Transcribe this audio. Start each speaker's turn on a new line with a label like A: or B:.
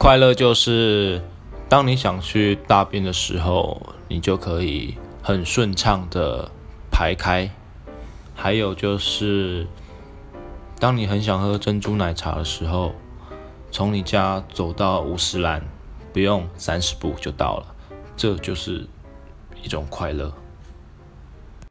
A: 快乐就是当你想去大便的时候，你就可以很顺畅的排开。还有就是，当你很想喝珍珠奶茶的时候，从你家走到五十兰，不用三十步就到了，这就是一种快乐。